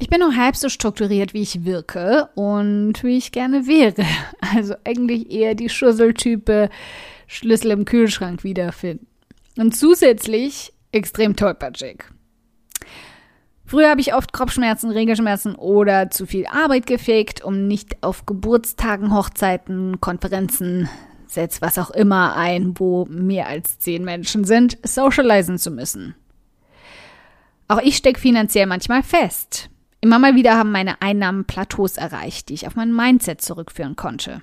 Ich bin nur halb so strukturiert, wie ich wirke und wie ich gerne wäre. Also eigentlich eher die Schusseltype Schlüssel im Kühlschrank wiederfinden. Und zusätzlich extrem tollpatschig. Früher habe ich oft Kopfschmerzen, Regelschmerzen oder zu viel Arbeit gefegt, um nicht auf Geburtstagen, Hochzeiten, Konferenzen, setz was auch immer ein, wo mehr als zehn Menschen sind, socialisen zu müssen. Auch ich stecke finanziell manchmal fest. Immer mal wieder haben meine Einnahmen Plateaus erreicht, die ich auf mein Mindset zurückführen konnte.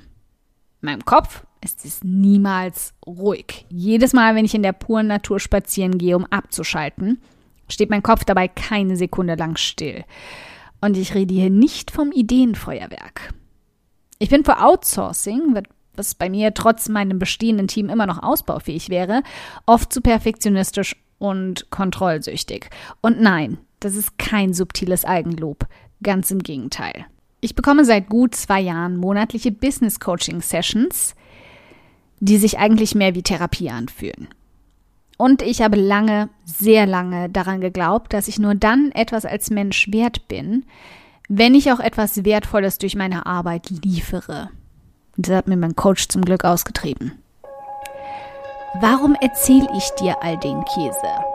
In meinem Kopf ist es niemals ruhig. Jedes Mal, wenn ich in der puren Natur spazieren gehe, um abzuschalten, steht mein Kopf dabei keine Sekunde lang still. Und ich rede hier nicht vom Ideenfeuerwerk. Ich bin für Outsourcing, was bei mir trotz meinem bestehenden Team immer noch ausbaufähig wäre, oft zu perfektionistisch und kontrollsüchtig. Und nein, das ist kein subtiles Eigenlob. Ganz im Gegenteil. Ich bekomme seit gut zwei Jahren monatliche Business Coaching Sessions, die sich eigentlich mehr wie Therapie anfühlen. Und ich habe lange, sehr lange daran geglaubt, dass ich nur dann etwas als Mensch wert bin, wenn ich auch etwas Wertvolles durch meine Arbeit liefere. Das hat mir mein Coach zum Glück ausgetrieben. Warum erzähle ich dir all den Käse?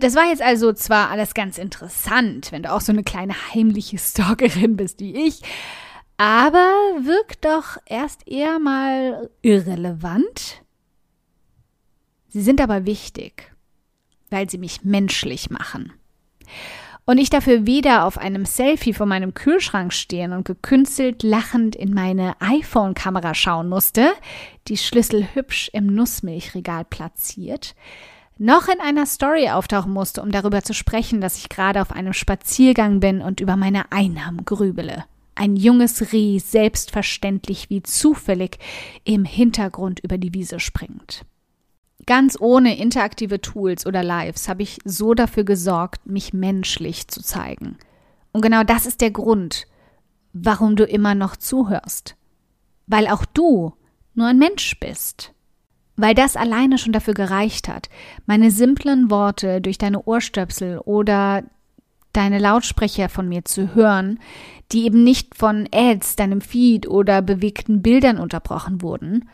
Das war jetzt also zwar alles ganz interessant, wenn du auch so eine kleine heimliche Stalkerin bist wie ich, aber wirkt doch erst eher mal irrelevant. Sie sind aber wichtig, weil sie mich menschlich machen. Und ich dafür weder auf einem Selfie vor meinem Kühlschrank stehen und gekünstelt lachend in meine iPhone-Kamera schauen musste, die Schlüssel hübsch im Nussmilchregal platziert, noch in einer Story auftauchen musste, um darüber zu sprechen, dass ich gerade auf einem Spaziergang bin und über meine Einnahmen grübele. Ein junges Reh selbstverständlich wie zufällig im Hintergrund über die Wiese springt. Ganz ohne interaktive Tools oder Lives habe ich so dafür gesorgt, mich menschlich zu zeigen. Und genau das ist der Grund, warum du immer noch zuhörst. Weil auch du nur ein Mensch bist weil das alleine schon dafür gereicht hat, meine simplen Worte durch deine Ohrstöpsel oder deine Lautsprecher von mir zu hören, die eben nicht von Ads, deinem Feed oder bewegten Bildern unterbrochen wurden,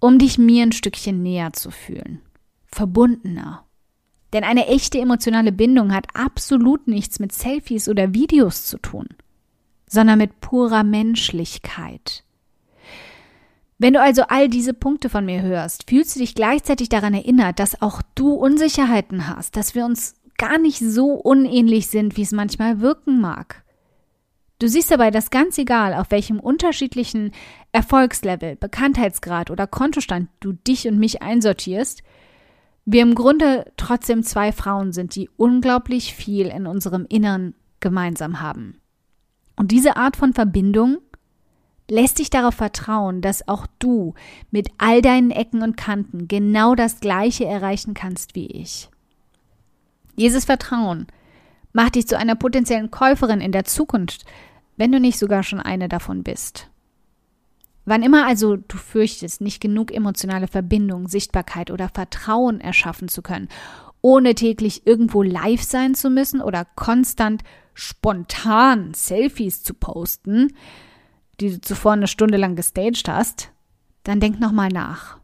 um dich mir ein Stückchen näher zu fühlen, verbundener. Denn eine echte emotionale Bindung hat absolut nichts mit Selfies oder Videos zu tun, sondern mit purer Menschlichkeit. Wenn du also all diese Punkte von mir hörst, fühlst du dich gleichzeitig daran erinnert, dass auch du Unsicherheiten hast, dass wir uns gar nicht so unähnlich sind, wie es manchmal wirken mag. Du siehst dabei, dass ganz egal, auf welchem unterschiedlichen Erfolgslevel, Bekanntheitsgrad oder Kontostand du dich und mich einsortierst, wir im Grunde trotzdem zwei Frauen sind, die unglaublich viel in unserem Innern gemeinsam haben. Und diese Art von Verbindung lässt dich darauf vertrauen, dass auch du mit all deinen Ecken und Kanten genau das Gleiche erreichen kannst wie ich. Dieses Vertrauen macht dich zu einer potenziellen Käuferin in der Zukunft, wenn du nicht sogar schon eine davon bist. Wann immer also du fürchtest, nicht genug emotionale Verbindung, Sichtbarkeit oder Vertrauen erschaffen zu können, ohne täglich irgendwo live sein zu müssen oder konstant spontan Selfies zu posten, die du zuvor eine Stunde lang gestaged hast, dann denk nochmal nach.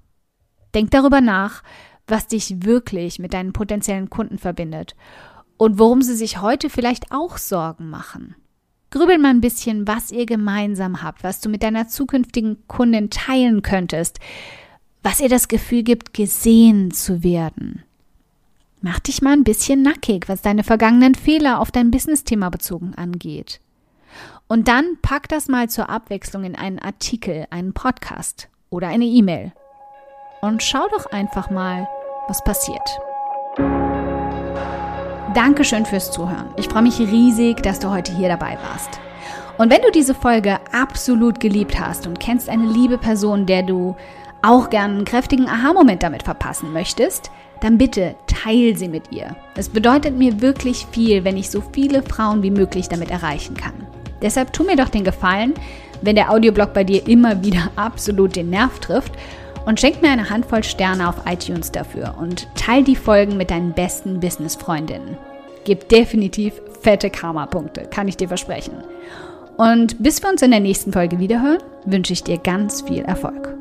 Denk darüber nach, was dich wirklich mit deinen potenziellen Kunden verbindet und worum sie sich heute vielleicht auch Sorgen machen. Grübel mal ein bisschen, was ihr gemeinsam habt, was du mit deiner zukünftigen Kundin teilen könntest, was ihr das Gefühl gibt, gesehen zu werden. Mach dich mal ein bisschen nackig, was deine vergangenen Fehler auf dein Business-Thema bezogen angeht. Und dann pack das mal zur Abwechslung in einen Artikel, einen Podcast oder eine E-Mail. Und schau doch einfach mal, was passiert. Dankeschön fürs Zuhören. Ich freue mich riesig, dass du heute hier dabei warst. Und wenn du diese Folge absolut geliebt hast und kennst eine liebe Person, der du auch gern einen kräftigen Aha-Moment damit verpassen möchtest, dann bitte teil sie mit ihr. Es bedeutet mir wirklich viel, wenn ich so viele Frauen wie möglich damit erreichen kann. Deshalb tu mir doch den Gefallen, wenn der Audioblog bei dir immer wieder absolut den Nerv trifft und schenk mir eine Handvoll Sterne auf iTunes dafür und teil die Folgen mit deinen besten Business-Freundinnen. Gib definitiv fette Karma-Punkte, kann ich dir versprechen. Und bis wir uns in der nächsten Folge wiederhören, wünsche ich dir ganz viel Erfolg.